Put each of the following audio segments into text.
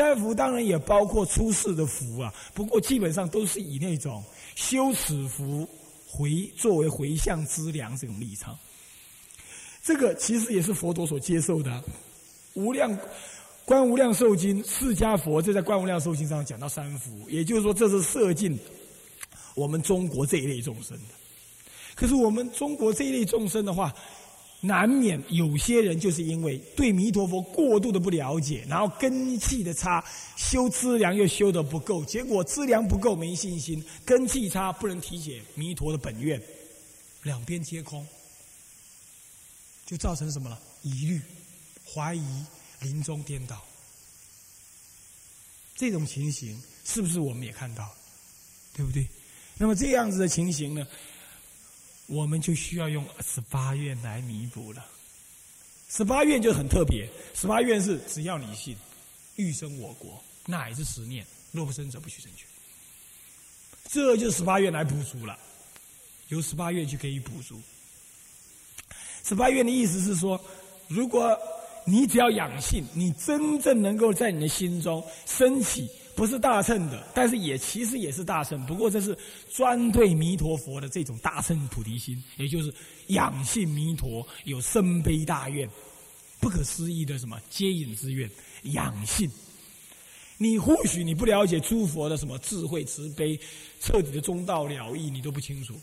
三福当然也包括出世的福啊，不过基本上都是以那种修此福回作为回向资粮这种立场。这个其实也是佛陀所接受的，《无量观无量寿经》，释迦佛就在《观无量寿经》上讲到三福，也就是说这是摄尽我们中国这一类众生的。可是我们中国这一类众生的话，难免有些人就是因为对弥陀佛过度的不了解，然后根气的差，修资粮又修的不够，结果资粮不够没信心，根气差不能体解弥陀的本愿，两边皆空。就造成什么了？疑虑、怀疑、临终颠倒，这种情形是不是我们也看到？对不对？那么这样子的情形呢，我们就需要用十八愿来弥补了。十八愿就很特别，十八愿是只要你信，欲生我国，乃至十念，若不生者不许成全。这就是十八愿来补足了，由十八愿去给予补足。十八愿的意思是说，如果你只要养性，你真正能够在你的心中升起，不是大乘的，但是也其实也是大乘，不过这是专对弥陀佛的这种大乘菩提心，也就是养性弥陀有深悲大愿，不可思议的什么接引之愿，养性。你或许你不了解诸佛的什么智慧慈悲，彻底的中道了义，你都不清楚。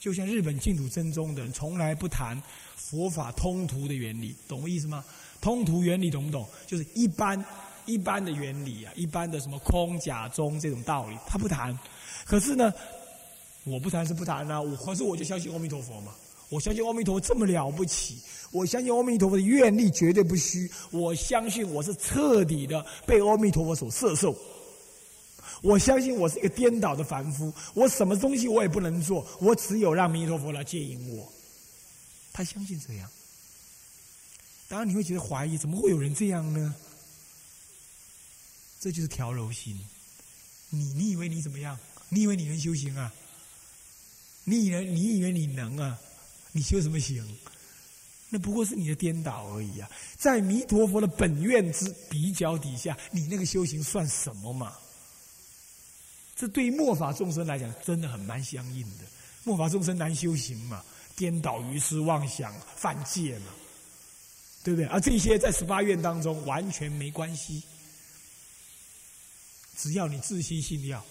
就像日本净土真宗的人，从来不谈佛法通途的原理，懂我意思吗？通途原理懂不懂？就是一般一般的原理啊，一般的什么空假中这种道理，他不谈。可是呢，我不谈是不谈啊，我可是我就相信阿弥陀佛嘛，我相信阿弥陀佛这么了不起，我相信阿弥陀佛的愿力绝对不虚，我相信我是彻底的被阿弥陀佛所摄受。我相信我是一个颠倒的凡夫，我什么东西我也不能做，我只有让弥陀佛来接引我。他相信这样，当然你会觉得怀疑，怎么会有人这样呢？这就是调柔心。你你以为你怎么样？你以为你能修行啊？你以为你以为你能啊？你修什么行？那不过是你的颠倒而已啊！在弥陀佛的本愿之比较底下，你那个修行算什么嘛？这对于末法众生来讲，真的很蛮相应的。末法众生难修行嘛，颠倒愚痴妄想犯戒嘛，对不对？而这些在十八愿当中完全没关系，只要你自心信要。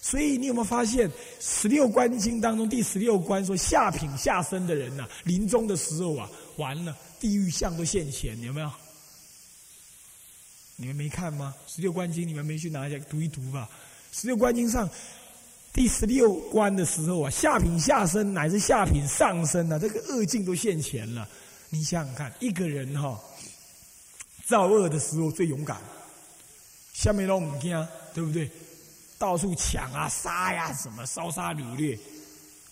所以你有没有发现，十六观经当中第十六关说下品下生的人呐，临终的时候啊，完了地狱相都现前，有没有？你们没看吗？十六观经你们没去拿一下读一读吧。十六观经上第十六关的时候啊，下品下生乃至下品上生啊，这个恶境都现前了。你想想看，一个人哈造恶的时候最勇敢，下面都唔惊，对不对？到处抢啊、杀呀，什么烧杀掳掠，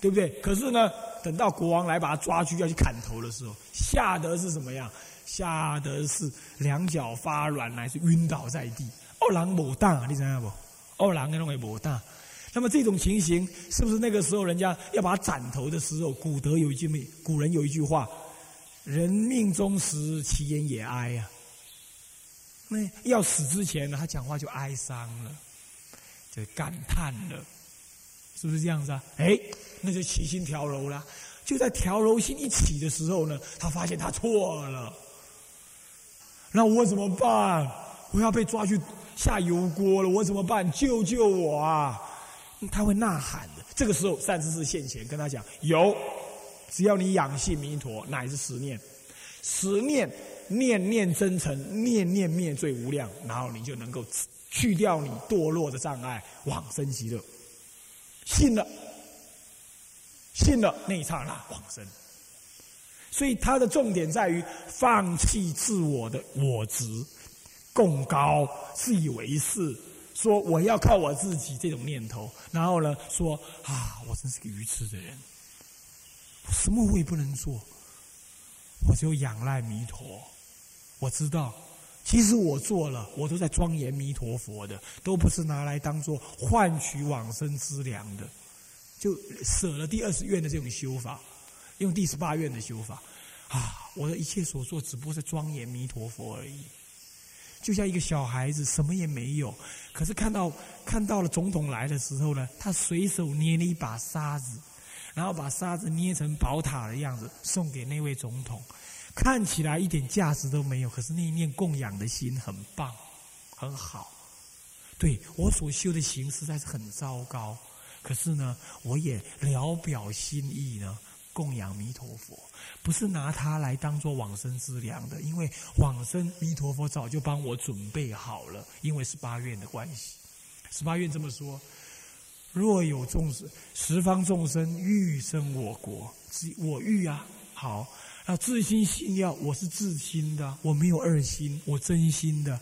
对不对？可是呢，等到国王来把他抓去要去砍头的时候，吓得是什么样？吓得是两脚发软，乃至晕倒在地。哦，狼某大，你知道不？二郎跟认为某大，那么这种情形是不是那个时候人家要把他斩头的时候，古德有一句古人有一句话：“人命终时，其言也哀呀。”那要死之前呢，他讲话就哀伤了，就感叹了，是不是这样子啊？哎，那就起心调柔了。就在调柔心一起的时候呢，他发现他错了，那我怎么办？我要被抓去。下油锅了，我怎么办？救救我啊！他会呐喊的。这个时候，善知识现前，跟他讲：有，只要你养性弥陀，乃是十念，十念念念真诚，念念灭罪无量，然后你就能够去掉你堕落的障碍，往生极乐。信了，信了，那一刹那往生。所以，他的重点在于放弃自我的我执。共高，自以为是，说我要靠我自己这种念头，然后呢，说啊，我真是个愚痴的人，什么我也不能做，我只有仰赖弥陀。我知道，其实我做了，我都在庄严弥陀佛的，都不是拿来当做换取往生之粮的，就舍了第二十愿的这种修法，用第十八愿的修法，啊，我的一切所做，只不过是庄严弥陀佛而已。就像一个小孩子，什么也没有。可是看到看到了总统来的时候呢，他随手捏了一把沙子，然后把沙子捏成宝塔的样子，送给那位总统。看起来一点价值都没有，可是那一念供养的心很棒，很好。对我所修的行实在是很糟糕，可是呢，我也聊表心意呢，供养弥陀佛，不是拿它来当做往生之粮的，因为往生弥陀佛早就帮我准备好了，因为十八愿的关系。十八愿这么说：若有众生，十方众生欲生我国，我欲啊，好。啊，自心信要，我是自心的，我没有二心，我真心的。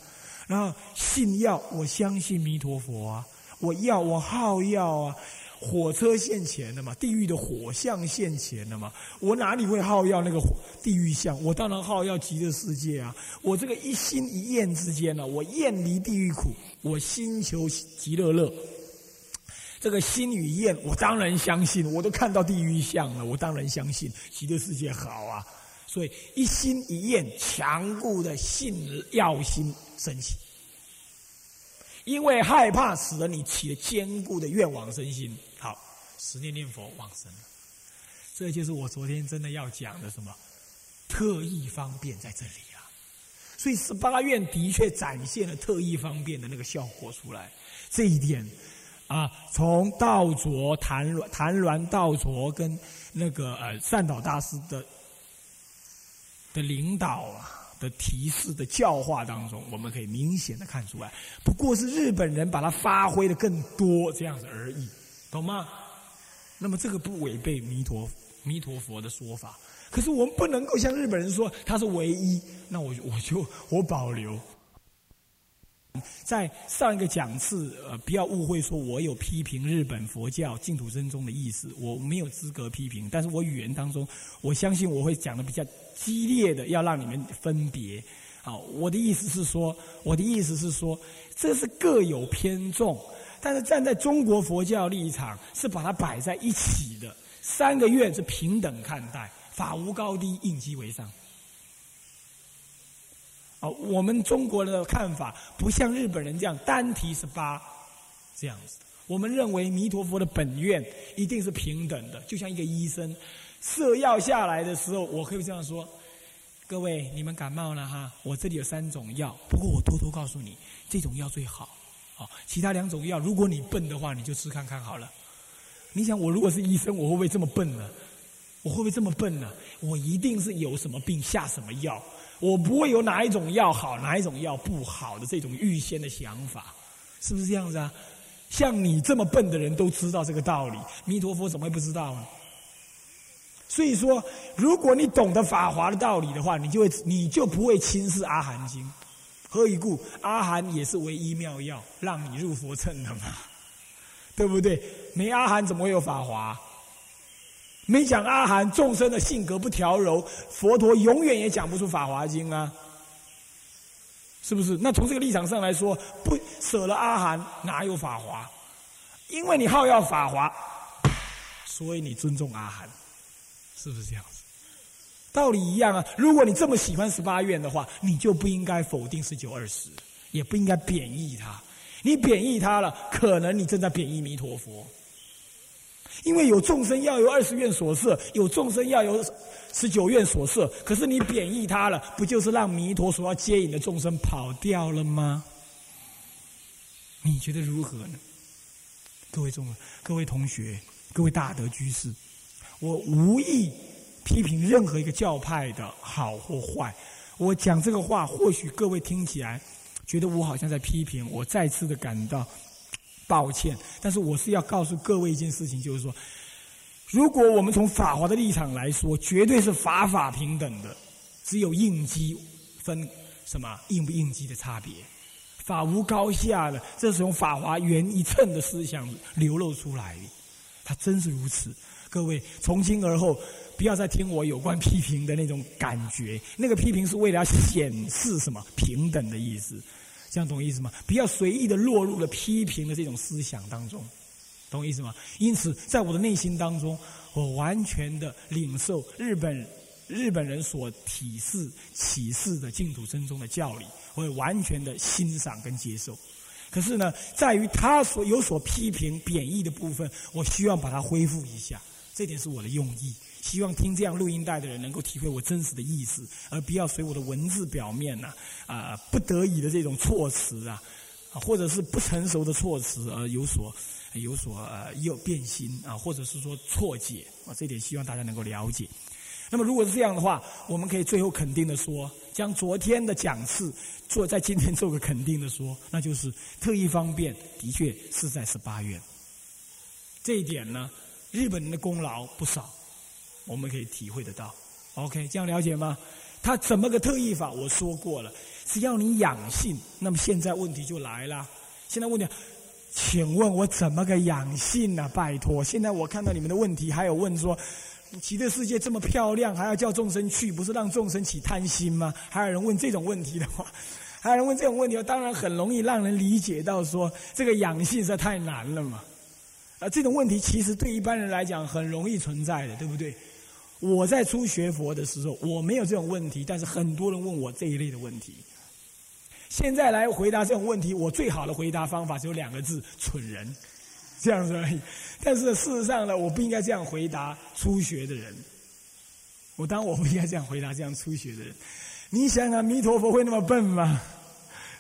然后信要，我相信弥陀佛啊，我要我好要啊，火车现前的嘛，地狱的火象现前的嘛，我哪里会好要那个地狱相？我当然好要极乐世界啊！我这个一心一念之间呢，我厌离地狱苦，我心求极乐乐。这个心与愿，我当然相信，我都看到地狱相了，我当然相信极乐世界好啊。所以一心一愿，强固的信要心升起，因为害怕使得你起了坚固的愿望身心。好，十念念佛往生了，这就是我昨天真的要讲的什么特异方便在这里啊。所以十八愿的确展现了特异方便的那个效果出来，这一点。啊，从道卓谭鸾谭鸾道卓跟那个呃善导大师的的领导啊的提示的教化当中，我们可以明显的看出来，不过是日本人把它发挥的更多这样子而已，懂吗？那么这个不违背弥陀弥陀佛的说法，可是我们不能够像日本人说他是唯一，那我我就我保留。在上一个讲次，呃，不要误会，说我有批评日本佛教净土真宗的意思，我没有资格批评。但是我语言当中，我相信我会讲的比较激烈的，要让你们分别。好，我的意思是说，我的意思是说，这是各有偏重，但是站在中国佛教立场，是把它摆在一起的。三个月是平等看待，法无高低，应机为上。我们中国的看法不像日本人这样单提十八这样子。我们认为弥陀佛的本愿一定是平等的，就像一个医生设药下来的时候，我可以这样说：各位，你们感冒了哈，我这里有三种药，不过我偷偷告诉你，这种药最好。哦，其他两种药，如果你笨的话，你就吃看看好了。你想，我如果是医生，我会不会这么笨呢？我会不会这么笨呢？我一定是有什么病下什么药。我不会有哪一种药好，哪一种药不好的这种预先的想法，是不是这样子啊？像你这么笨的人都知道这个道理，弥陀佛怎么会不知道呢？所以说，如果你懂得法华的道理的话，你就会你就不会轻视阿含经。何以故？阿含也是唯一妙药，让你入佛乘的嘛，对不对？没阿含怎么会有法华？没讲阿含众生的性格不调柔，佛陀永远也讲不出《法华经》啊，是不是？那从这个立场上来说，不舍了阿含，哪有法华？因为你好要法华，所以你尊重阿含，是不是这样子？道理一样啊。如果你这么喜欢十八愿的话，你就不应该否定十九二十，也不应该贬义他。你贬义他了，可能你正在贬义弥陀佛。因为有众生要有二十愿所摄，有众生要有十九愿所摄，可是你贬义他了，不就是让弥陀所要接引的众生跑掉了吗？你觉得如何呢？各位众、各位同学、各位大德居士，我无意批评任何一个教派的好或坏。我讲这个话，或许各位听起来觉得我好像在批评，我再次的感到。抱歉，但是我是要告诉各位一件事情，就是说，如果我们从法华的立场来说，绝对是法法平等的，只有应机分什么应不应机的差别，法无高下的，这是从法华原一寸的思想流露出来的，它真是如此。各位从今而后不要再听我有关批评的那种感觉，那个批评是为了要显示什么？平等的意思。这样懂意思吗？不要随意的落入了批评的这种思想当中，懂意思吗？因此，在我的内心当中，我完全的领受日本日本人所体示、启示的净土真宗的教理，我会完全的欣赏跟接受。可是呢，在于他所有所批评、贬义的部分，我希望把它恢复一下。这点是我的用意。希望听这样录音带的人能够体会我真实的意思，而不要随我的文字表面呐啊不得已的这种措辞啊，或者是不成熟的措辞而有所有所呃有变心啊，或者是说错解啊，这点希望大家能够了解。那么如果是这样的话，我们可以最后肯定的说，将昨天的讲次做在今天做个肯定的说，那就是特异方便的确是在十八月。这一点呢，日本人的功劳不少。我们可以体会得到，OK，这样了解吗？他怎么个特异法？我说过了，只要你养性。那么现在问题就来了，现在问题，请问我怎么个养性呢？拜托，现在我看到你们的问题，还有问说，极乐世界这么漂亮，还要叫众生去，不是让众生起贪心吗？还有人问这种问题的话，还有人问这种问题，当然很容易让人理解到说，这个养性实在太难了嘛。啊，这种问题其实对一般人来讲很容易存在的，对不对？我在初学佛的时候，我没有这种问题，但是很多人问我这一类的问题。现在来回答这种问题，我最好的回答方法只有两个字：蠢人，这样子而已。但是事实上呢，我不应该这样回答初学的人。我当我不应该这样回答这样初学的人。你想想，弥陀佛会那么笨吗？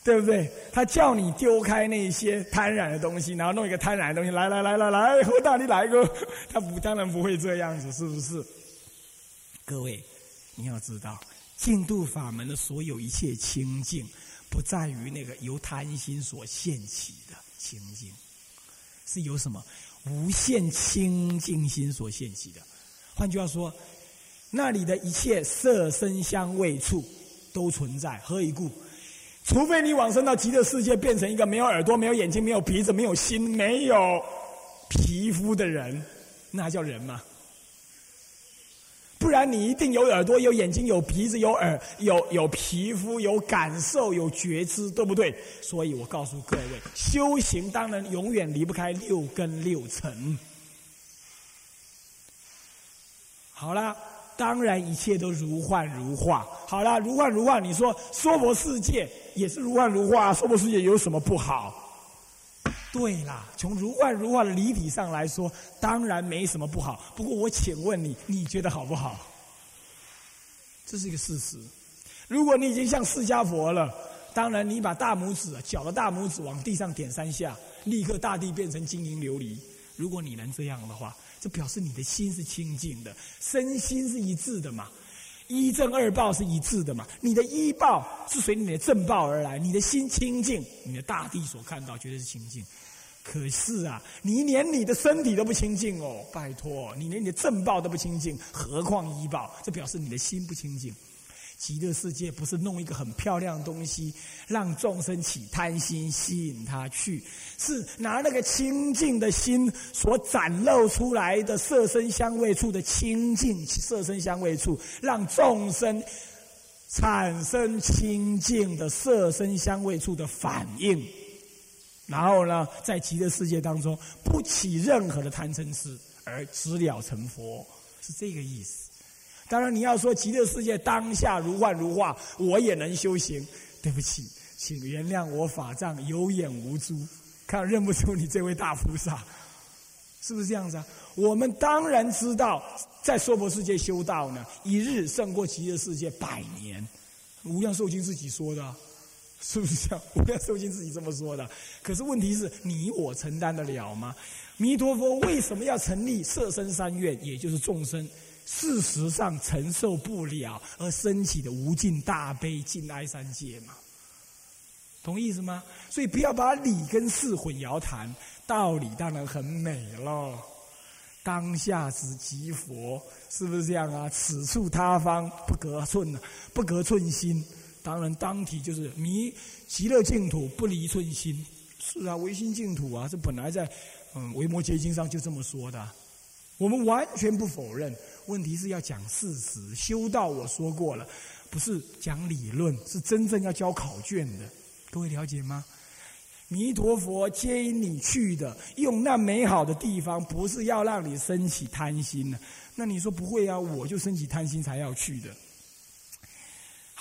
对不对？他叫你丢开那些贪婪的东西，然后弄一个贪婪的东西，来来来来来，我大你来个，他不当然不会这样子，是不是？各位，你要知道，净度法门的所有一切清净，不在于那个由贪心所现起的清净，是由什么无限清净心所现起的。换句话说，那里的一切色声香味触都存在。何以故？除非你往生到极乐世界，变成一个没有耳朵、没有眼睛、没有鼻子、没有心、没有皮肤的人，那还叫人吗？不然你一定有耳朵、有眼睛、有鼻子、有耳、有有皮肤、有感受、有觉知，对不对？所以我告诉各位，修行当然永远离不开六根六尘。好了，当然一切都如幻如化。好了，如幻如化，你说娑婆世界也是如幻如化，娑婆世界有什么不好？对啦，从如幻如化的离体上来说，当然没什么不好。不过我请问你，你觉得好不好？这是一个事实。如果你已经像释迦佛了，当然你把大拇指、脚的大拇指往地上点三下，立刻大地变成金银琉璃。如果你能这样的话，这表示你的心是清净的，身心是一致的嘛。一正二报是一致的嘛？你的一报是随你的正报而来，你的心清净，你的大地所看到绝对是清净。可是啊，你连你的身体都不清净哦，拜托，你连你的正报都不清净，何况医报？这表示你的心不清净。极乐世界不是弄一个很漂亮的东西，让众生起贪心，吸引他去，是拿那个清净的心所展露出来的色身香味处的清净色身香味处，让众生产生清净的色身香味处的反应，然后呢，在极乐世界当中不起任何的贪嗔痴，而直了成佛，是这个意思。当然，你要说极乐世界当下如幻如化，我也能修行。对不起，请原谅我法藏有眼无珠，看认不出你这位大菩萨，是不是这样子啊？我们当然知道，在娑婆世界修道呢，一日胜过极乐世界百年。无量寿经自己说的，是不是这样？无量寿经自己这么说的。可是问题是你我承担得了吗？弥陀佛为什么要成立色身三愿，也就是众生？事实上承受不了而升起的无尽大悲尽哀三界嘛，同意思吗？所以不要把理跟事混淆谈，道理当然很美喽。当下之即佛，是不是这样啊？此处他方不隔寸不隔寸心。当然当体就是弥极乐净土不离寸心。是啊，唯心净土啊，这本来在嗯《维摩诘经》上就这么说的。我们完全不否认。问题是要讲事实，修道我说过了，不是讲理论，是真正要交考卷的。各位了解吗？弥陀佛接引你去的，用那美好的地方，不是要让你升起贪心呢？那你说不会啊？我就升起贪心才要去的。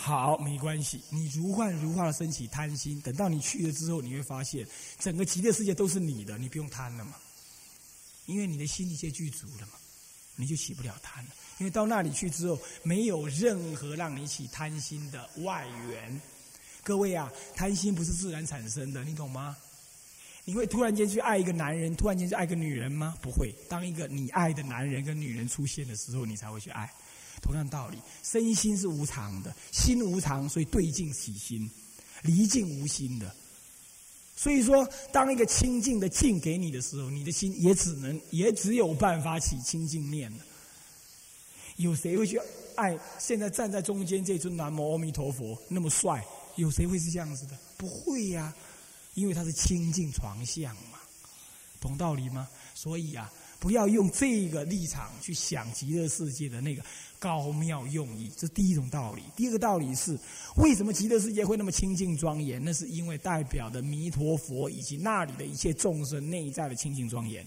好，没关系，你如幻如化的升起贪心，等到你去了之后，你会发现整个极乐世界都是你的，你不用贪了嘛，因为你的心已经具足了嘛，你就起不了贪了。因为到那里去之后，没有任何让你起贪心的外缘。各位啊，贪心不是自然产生的，你懂吗？你会突然间去爱一个男人，突然间去爱个女人吗？不会。当一个你爱的男人跟女人出现的时候，你才会去爱。同样道理，身心是无常的，心无常，所以对境起心，离境无心的。所以说，当一个清净的境给你的时候，你的心也只能，也只有办法起清净念了。有谁会去爱现在站在中间这尊南无阿弥陀佛那么帅？有谁会是这样子的？不会呀，因为他是清净床相嘛，懂道理吗？所以啊，不要用这个立场去想极乐世界的那个高妙用意，这是第一种道理。第二个道理是，为什么极乐世界会那么清净庄严？那是因为代表的弥陀佛以及那里的一切众生内在的清净庄严。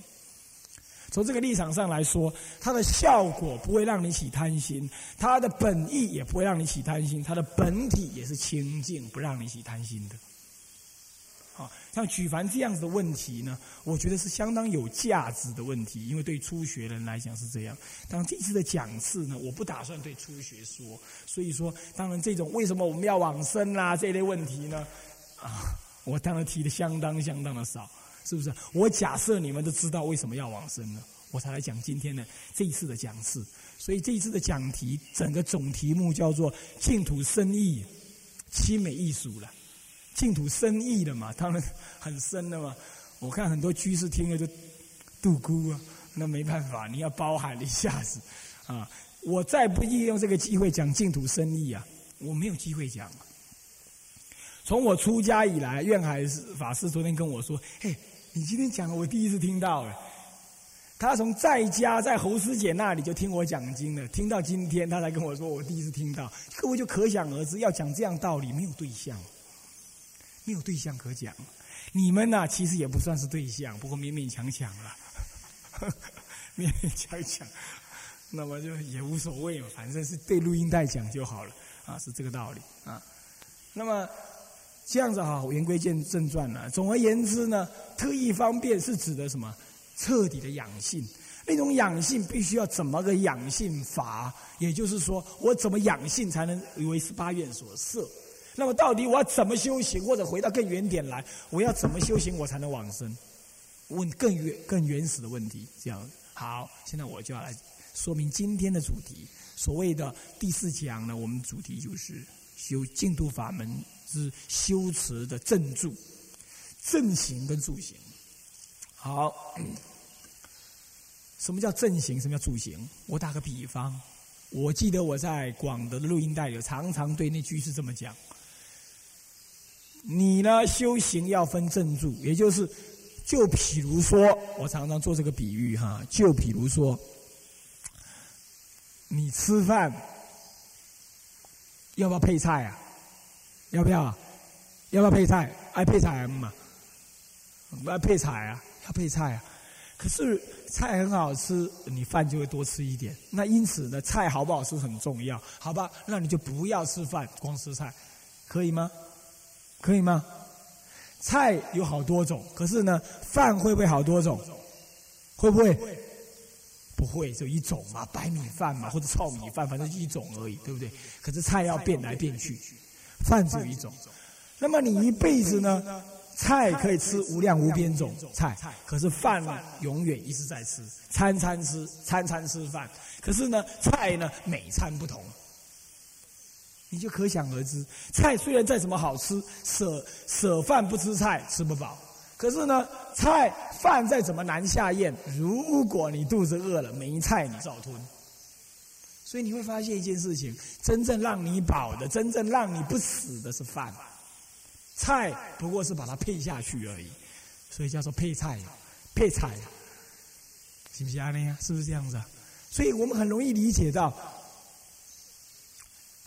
从这个立场上来说，它的效果不会让你起贪心，它的本意也不会让你起贪心，它的本体也是清净，不让你起贪心的。啊，像举凡这样子的问题呢，我觉得是相当有价值的问题，因为对初学人来讲是这样。当这次的讲次呢，我不打算对初学说，所以说，当然这种为什么我们要往生啦这类问题呢，啊，我当然提的相当相当的少。是不是？我假设你们都知道为什么要往生了，我才来讲今天的这一次的讲次。所以这一次的讲题，整个总题目叫做“净土深意，凄美艺术”了。净土深意的嘛，当然很深的嘛。我看很多居士听了就度孤啊，那没办法，你要包含一下子啊。我再不利用这个机会讲净土深意啊，我没有机会讲。从我出家以来，愿海法师昨天跟我说：“嘿。”你今天讲的，我第一次听到了。他从在家在侯师姐那里就听我讲经了，听到今天他才跟我说，我第一次听到。各位就可想而知，要讲这样道理，没有对象，没有对象可讲。你们呢，其实也不算是对象，不过勉勉强强了，勉勉强强。那么就也无所谓嘛，反正是对录音带讲就好了啊，是这个道理啊。那么。这样子哈，言归正正传了。总而言之呢，特意方便是指的什么？彻底的养性。那种养性必须要怎么个养性法？也就是说，我怎么养性才能为十八愿所摄？那么到底我要怎么修行？或者回到更原点来，我要怎么修行我才能往生？问更原更原始的问题。这样好，现在我就要来说明今天的主题。所谓的第四讲呢，我们主题就是修净土法门。之修持的正住、正行跟助行。好，什么叫正行？什么叫助行？我打个比方，我记得我在广德的录音带里，常常对那句是这么讲：你呢修行要分正助，也就是，就譬如说，我常常做这个比喻哈，就譬如说，你吃饭要不要配菜啊？要不要？要不要配菜？爱配菜 M 嘛？不爱配菜啊？要配菜啊？可是菜很好吃，你饭就会多吃一点。那因此呢，菜好不好吃很重要，好吧？那你就不要吃饭，光吃菜，可以吗？可以吗？菜有好多种，可是呢，饭会不会好多种？会不会？不会，就一种嘛，白米饭嘛，或者糙米饭，反正一种而已，对不对？可是菜要变来变去。饭只有一种，那么你一辈子呢？菜可以吃无量无边种菜，可是饭呢，永远一直在吃，餐餐吃，餐餐吃饭。可是呢，菜呢，每餐不同，你就可想而知。菜虽然再怎么好吃，舍舍饭不吃菜吃不饱。可是呢，菜饭再怎么难下咽，如果你肚子饿了，没菜你照吞。所以你会发现一件事情：真正让你饱的、真正让你不死的是饭，菜不过是把它配下去而已。所以叫做配菜，配菜，行不行啊？是不是这样子？所以我们很容易理解到，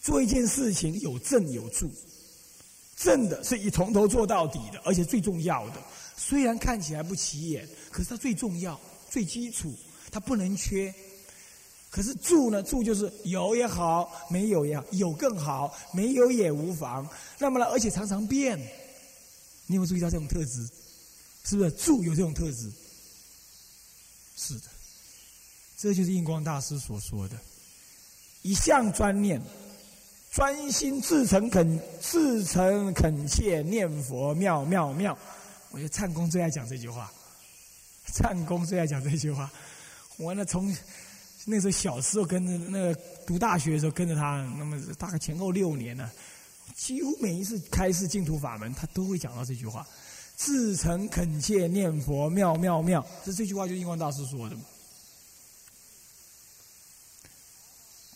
做一件事情有正有助，正的是以从头做到底的，而且最重要的。虽然看起来不起眼，可是它最重要、最基础，它不能缺。可是住呢？住就是有也好，没有也好，有更好，没有也无妨。那么呢？而且常常变。你有没有注意到这种特质？是不是住有这种特质？是的，这就是印光大师所说的：一向专念。专心至诚恳，至诚恳切念佛，妙妙妙！我觉得灿公最爱讲这句话，灿公最爱讲这句话。我呢，从那时候小时候跟着那个读大学的时候跟着他，那么大概前后六年呢，几乎每一次开示净土法门，他都会讲到这句话：至诚恳切念佛，妙妙妙！这这句话就印光大师说的。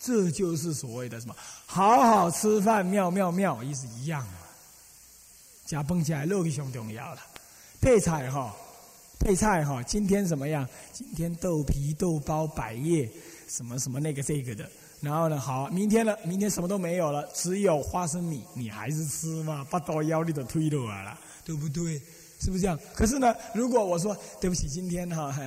这就是所谓的什么？好好吃饭，妙妙妙，意思一样啊。加蹦起来肉就重要了。配菜哈，配菜哈，今天怎么样？今天豆皮、豆包、百叶，什么什么那个这个的。然后呢，好，明天呢？明天什么都没有了，只有花生米，你还是吃吗？把刀腰里的推出来了，对不对？是不是这样？可是呢，如果我说对不起，今天哈。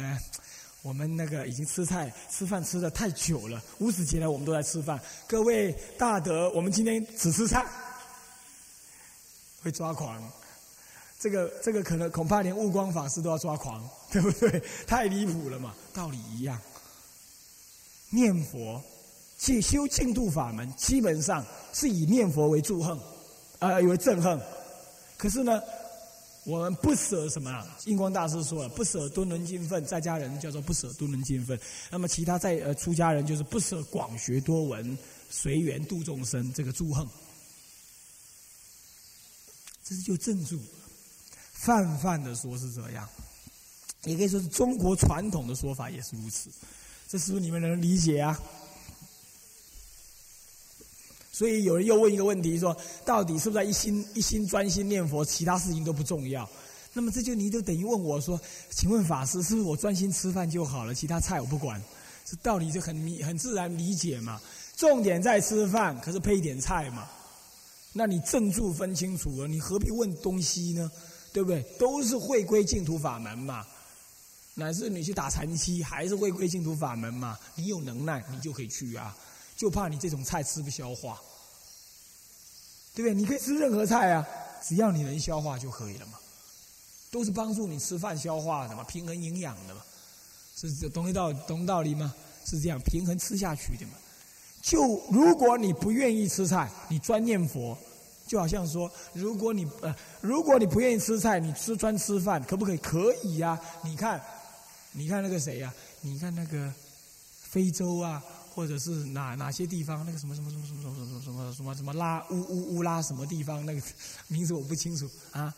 我们那个已经吃菜吃饭吃的太久了，五十节来我们都在吃饭。各位大德，我们今天只吃菜，会抓狂。这个这个可能恐怕连悟光法师都要抓狂，对不对？太离谱了嘛，道理一样。念佛，去修净土法门，基本上是以念佛为祝恨，啊，为憎恨。可是呢？我们不舍什么啊？印光大师说了，不舍多能精分，在家人叫做不舍多能精分。那么其他在呃出家人就是不舍广学多闻，随缘度众生，这个诸横。这是就正住，泛泛的说是这样，也可以说是中国传统的说法也是如此。这是不是你们能理解啊？所以有人又问一个问题，说到底是不是一心一心专心念佛，其他事情都不重要？那么这就你就等于问我说，请问法师，是不是我专心吃饭就好了，其他菜我不管？这道理就很明很自然理解嘛。重点在吃饭，可是配一点菜嘛。那你正住分清楚了，你何必问东西呢？对不对？都是会归净土法门嘛。乃至你去打禅期，还是会归净土法门嘛。你有能耐，你就可以去啊。就怕你这种菜吃不消化，对不对？你可以吃任何菜啊，只要你能消化就可以了嘛。都是帮助你吃饭消化的嘛，平衡营养的嘛，是懂一道懂道理吗？是这样，平衡吃下去的嘛。就如果你不愿意吃菜，你专念佛，就好像说，如果你呃，如果你不愿意吃菜，你吃专吃饭，可不可以？可以呀。你看，你看那个谁呀？你看那个非洲啊。或者是哪哪些地方那个什么什么什么什么什么什么什么什么什么拉乌乌乌拉什么地方那个名字我不清楚啊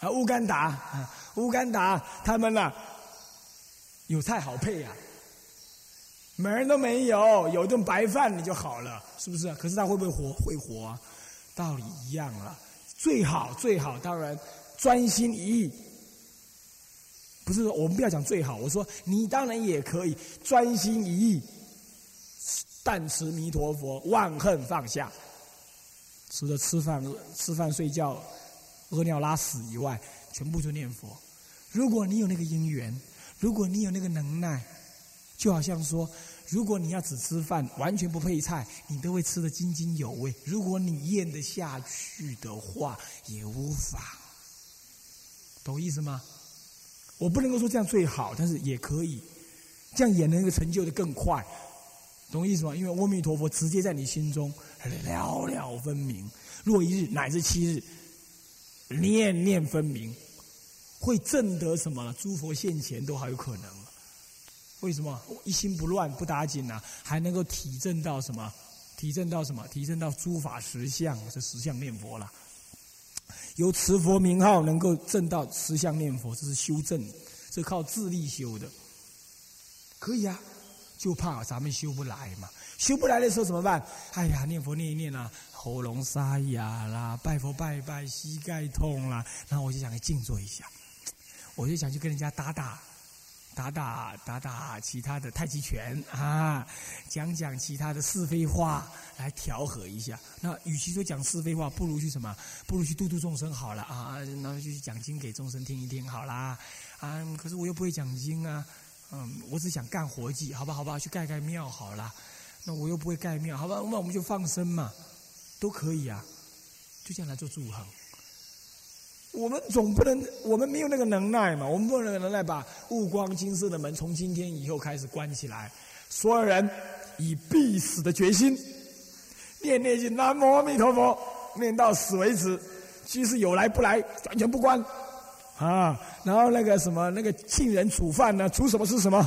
啊乌干达啊乌干达他们呐有菜好配呀门都没有有顿白饭你就好了是不是？可是他会不会活？会活啊，道理一样了。最好最好当然专心一意。不是说我们不要讲最好，我说你当然也可以专心一意。但持弥陀佛，万恨放下。除了吃饭、吃饭、睡觉、屙尿、拉屎以外，全部就念佛。如果你有那个因缘，如果你有那个能耐，就好像说，如果你要只吃饭，完全不配菜，你都会吃得津津有味。如果你咽得下去的话，也无妨。懂意思吗？我不能够说这样最好，但是也可以，这样也能够成就的更快。懂意思吗？因为阿弥陀佛直接在你心中了了分明，若一日乃至七日，念念分明，会证得什么？诸佛现前都还有可能。为什么？一心不乱不打紧呢？还能够体证到什么？体证到什么？体证到诸法实相，这实相念佛了。由持佛名号能够证到实相念佛，这是修正，这靠自力修的，可以啊。就怕咱们修不来嘛，修不来的时候怎么办？哎呀，念佛念一念啊，喉咙沙哑啦，拜佛拜拜，膝盖痛啦，然后我就想去静坐一下，我就想去跟人家打打打打打打其他的太极拳啊，讲讲其他的是非话来调和一下。那与其说讲是非话，不如去什么？不如去度度众生好了啊！那就去讲经给众生听一听好啦。啊，可是我又不会讲经啊，嗯，我只想干活计，好吧，好吧，去盖盖庙好了。那我又不会盖庙，好吧，那我们就放生嘛，都可以啊，就这样来做祝恒。我们总不能，我们没有那个能耐嘛。我们不能能耐把悟光金色的门从今天以后开始关起来。所有人以必死的决心，念念经南无阿弥陀佛，念到死为止。即使有来不来，完全不关。啊，然后那个什么，那个亲人煮饭呢，煮什么是什么。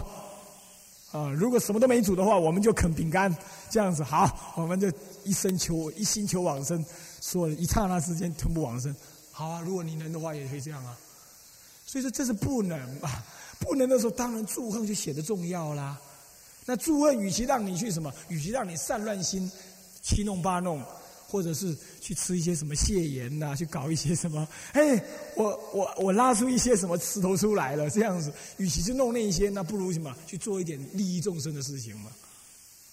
啊，如果什么都没煮的话，我们就啃饼干，这样子好，我们就一生求一心求往生，说一刹那之间吞不往生。好啊，如果你能的话，也可以这样啊。所以说这是不能啊，不能的时候，当然祝贺就显得重要啦。那祝贺与其让你去什么，与其让你散乱心，七弄八弄，或者是去吃一些什么泻盐呐，去搞一些什么，哎，我我我拉出一些什么石头出来了，这样子，与其去弄那些，那不如什么去做一点利益众生的事情嘛，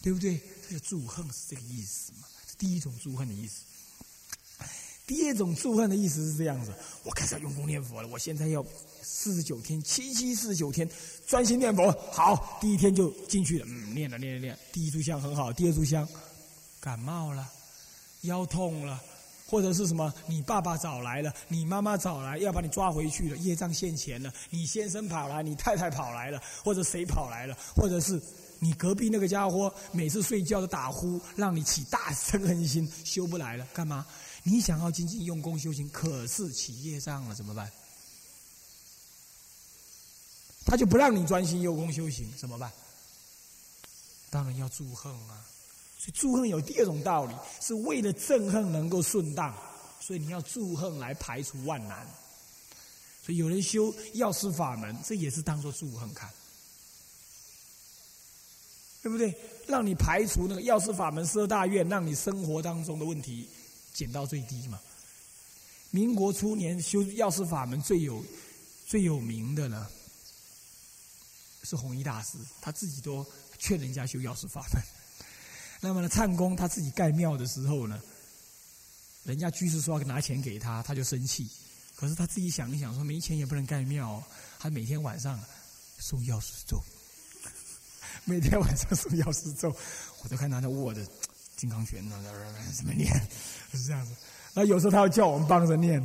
对不对？这个祝贺是这个意思嘛，是第一种祝贺的意思。第二种祝贺的意思是这样子：我开始要用功念佛了，我现在要四十九天，七七四十九天专心念佛。好，第一天就进去了，嗯，念了念了念。第一炷香很好，第二炷香感冒了，腰痛了，或者是什么？你爸爸找来了，你妈妈找来要把你抓回去了，业障现前了。你先生跑来，你太太跑来了，或者谁跑来了，或者是你隔壁那个家伙每次睡觉都打呼，让你起大嗔恨心，修不来了，干嘛？你想要精进用功修行，可是起业障了，怎么办？他就不让你专心用功修行，怎么办？当然要祝贺啊！所以祝恨有第二种道理，是为了憎恨能够顺当，所以你要祝恨来排除万难。所以有人修药师法门，这也是当做祝恨看，对不对？让你排除那个药师法门十二大愿，让你生活当中的问题。减到最低嘛。民国初年修药师法门最有最有名的呢，是弘一大师，他自己都劝人家修药师法门。那么呢，灿公他自己盖庙的时候呢，人家居士说要拿钱给他，他就生气。可是他自己想一想，说没钱也不能盖庙，他每天晚上诵药师咒，每天晚上诵药师咒，我都看他在握着金刚拳呢，怎么念。是这样子，那有时候他要叫我们帮着念，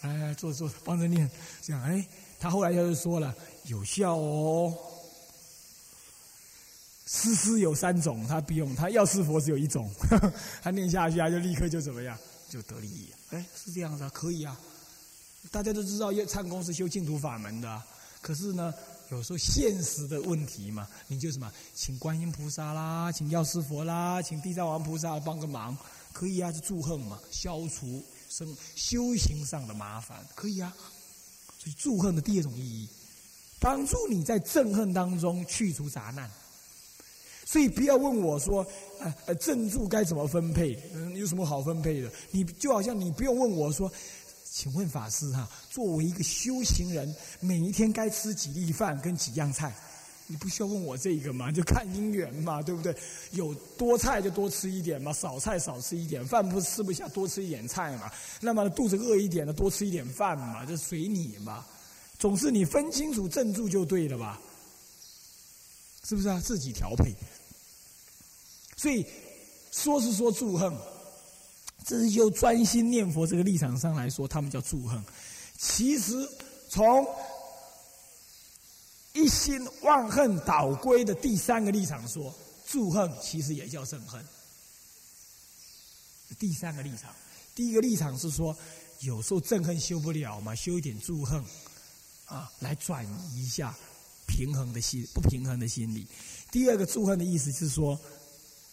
哎，做做帮着念，这样哎，他后来就是说了有效哦。诗诗有三种，他不用，他药师佛只有一种，他念下去他就立刻就怎么样，就得利益。哎，是这样子，可以啊。大家都知道，要唱功是修净土法门的，可是呢，有时候现实的问题嘛，你就什么，请观音菩萨啦，请药师佛啦，请地藏王菩萨帮个忙。可以啊，是祝贺嘛，消除生修行上的麻烦，可以啊。所以祝贺的第二种意义，帮助你在憎恨当中去除杂难。所以不要问我说，呃呃，正助该怎么分配？嗯，有什么好分配的？你就好像你不用问我说，请问法师哈，作为一个修行人，每一天该吃几粒饭跟几样菜？你不需要问我这个嘛，就看姻缘嘛，对不对？有多菜就多吃一点嘛，少菜少吃一点，饭不吃不下多吃一点菜嘛。那么肚子饿一点的多吃一点饭嘛，就随你嘛。总是你分清楚正住就对了吧？是不是啊？自己调配。所以说是说祝贺，这是就专心念佛这个立场上来说，他们叫祝贺。其实从一心忘恨倒归的第三个立场说，祝恨其实也叫憎恨。第三个立场，第一个立场是说，有时候憎恨修不了嘛，修一点祝恨，啊，来转移一下平衡的心不平衡的心理。第二个祝恨的意思是说，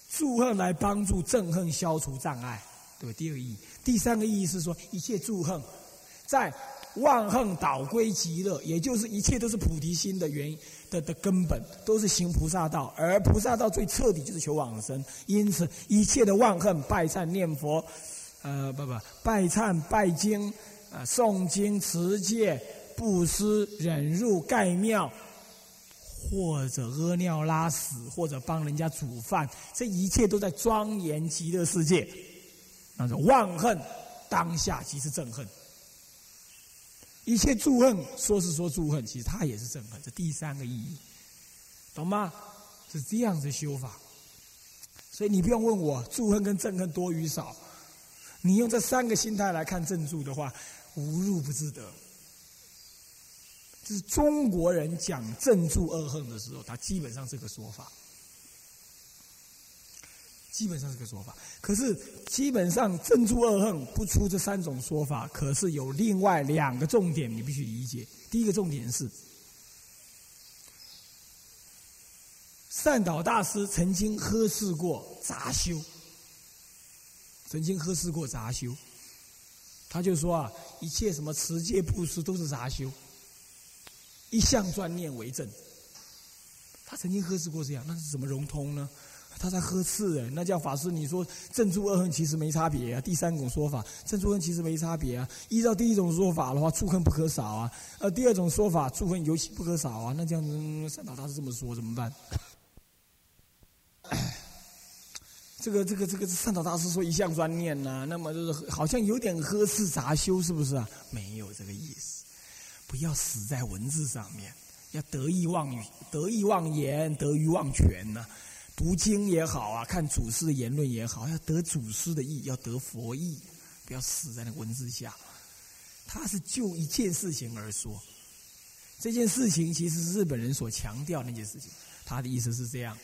祝恨来帮助憎恨消除障碍，对吧？第二个意义。第三个意义是说，一切祝恨在。万恨倒归极乐，也就是一切都是菩提心的原因的的根本，都是行菩萨道，而菩萨道最彻底就是求往生。因此，一切的万恨拜忏念佛，呃，不不，拜忏拜经，啊，诵经持戒布施忍辱盖庙，或者屙尿拉屎，或者帮人家煮饭，这一切都在庄严极乐世界。那种忘恨当下即是憎恨，一切祝恨说是说祝恨，其实它也是憎恨。这第三个意义，懂吗？是这样子修法。所以你不用问我祝恨跟憎恨多与少，你用这三个心态来看正助的话，无入不自得。就是中国人讲正住恶恨的时候，他基本上这个说法，基本上这个说法。可是基本上正住恶恨不出这三种说法，可是有另外两个重点你必须理解。第一个重点是，善导大师曾经呵斥过杂修，曾经呵斥过杂修，他就说啊，一切什么持戒布施都是杂修。一向专念为正，他曾经呵斥过这样，那是怎么融通呢？他在呵斥人，那叫法师，你说正住恶恨其实没差别啊。第三种说法，正助恨其实没差别啊。依照第一种说法的话，助恨不可少啊。呃，第二种说法，助恨尤其不可少啊。那这样子，三岛大师这么说怎么办？这个这个这个善导大师说一向专念呐，那么就是好像有点呵斥杂修，是不是啊？没有这个意思。不要死在文字上面，要得意忘语、得意忘言、得意忘权呐。读经也好啊，看祖师的言论也好，要得祖师的意，要得佛意，不要死在那文字下。他是就一件事情而说，这件事情其实是日本人所强调那件事情。他的意思是这样，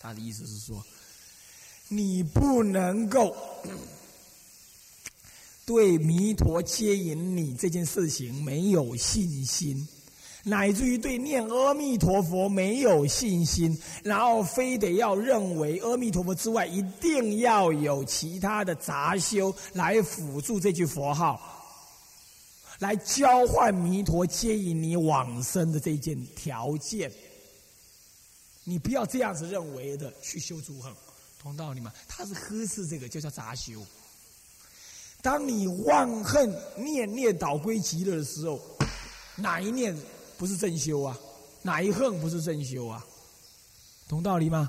他的意思是说，你不能够。对弥陀接引你这件事情没有信心，乃至于对念阿弥陀佛没有信心，然后非得要认为阿弥陀佛之外一定要有其他的杂修来辅助这句佛号，来交换弥陀接引你往生的这件条件。你不要这样子认为的去修诸恒，同道理吗？他是呵斥这个，就叫杂修。当你忘恨念念倒归极乐的时候，哪一念不是正修啊？哪一恨不是正修啊？懂道理吗？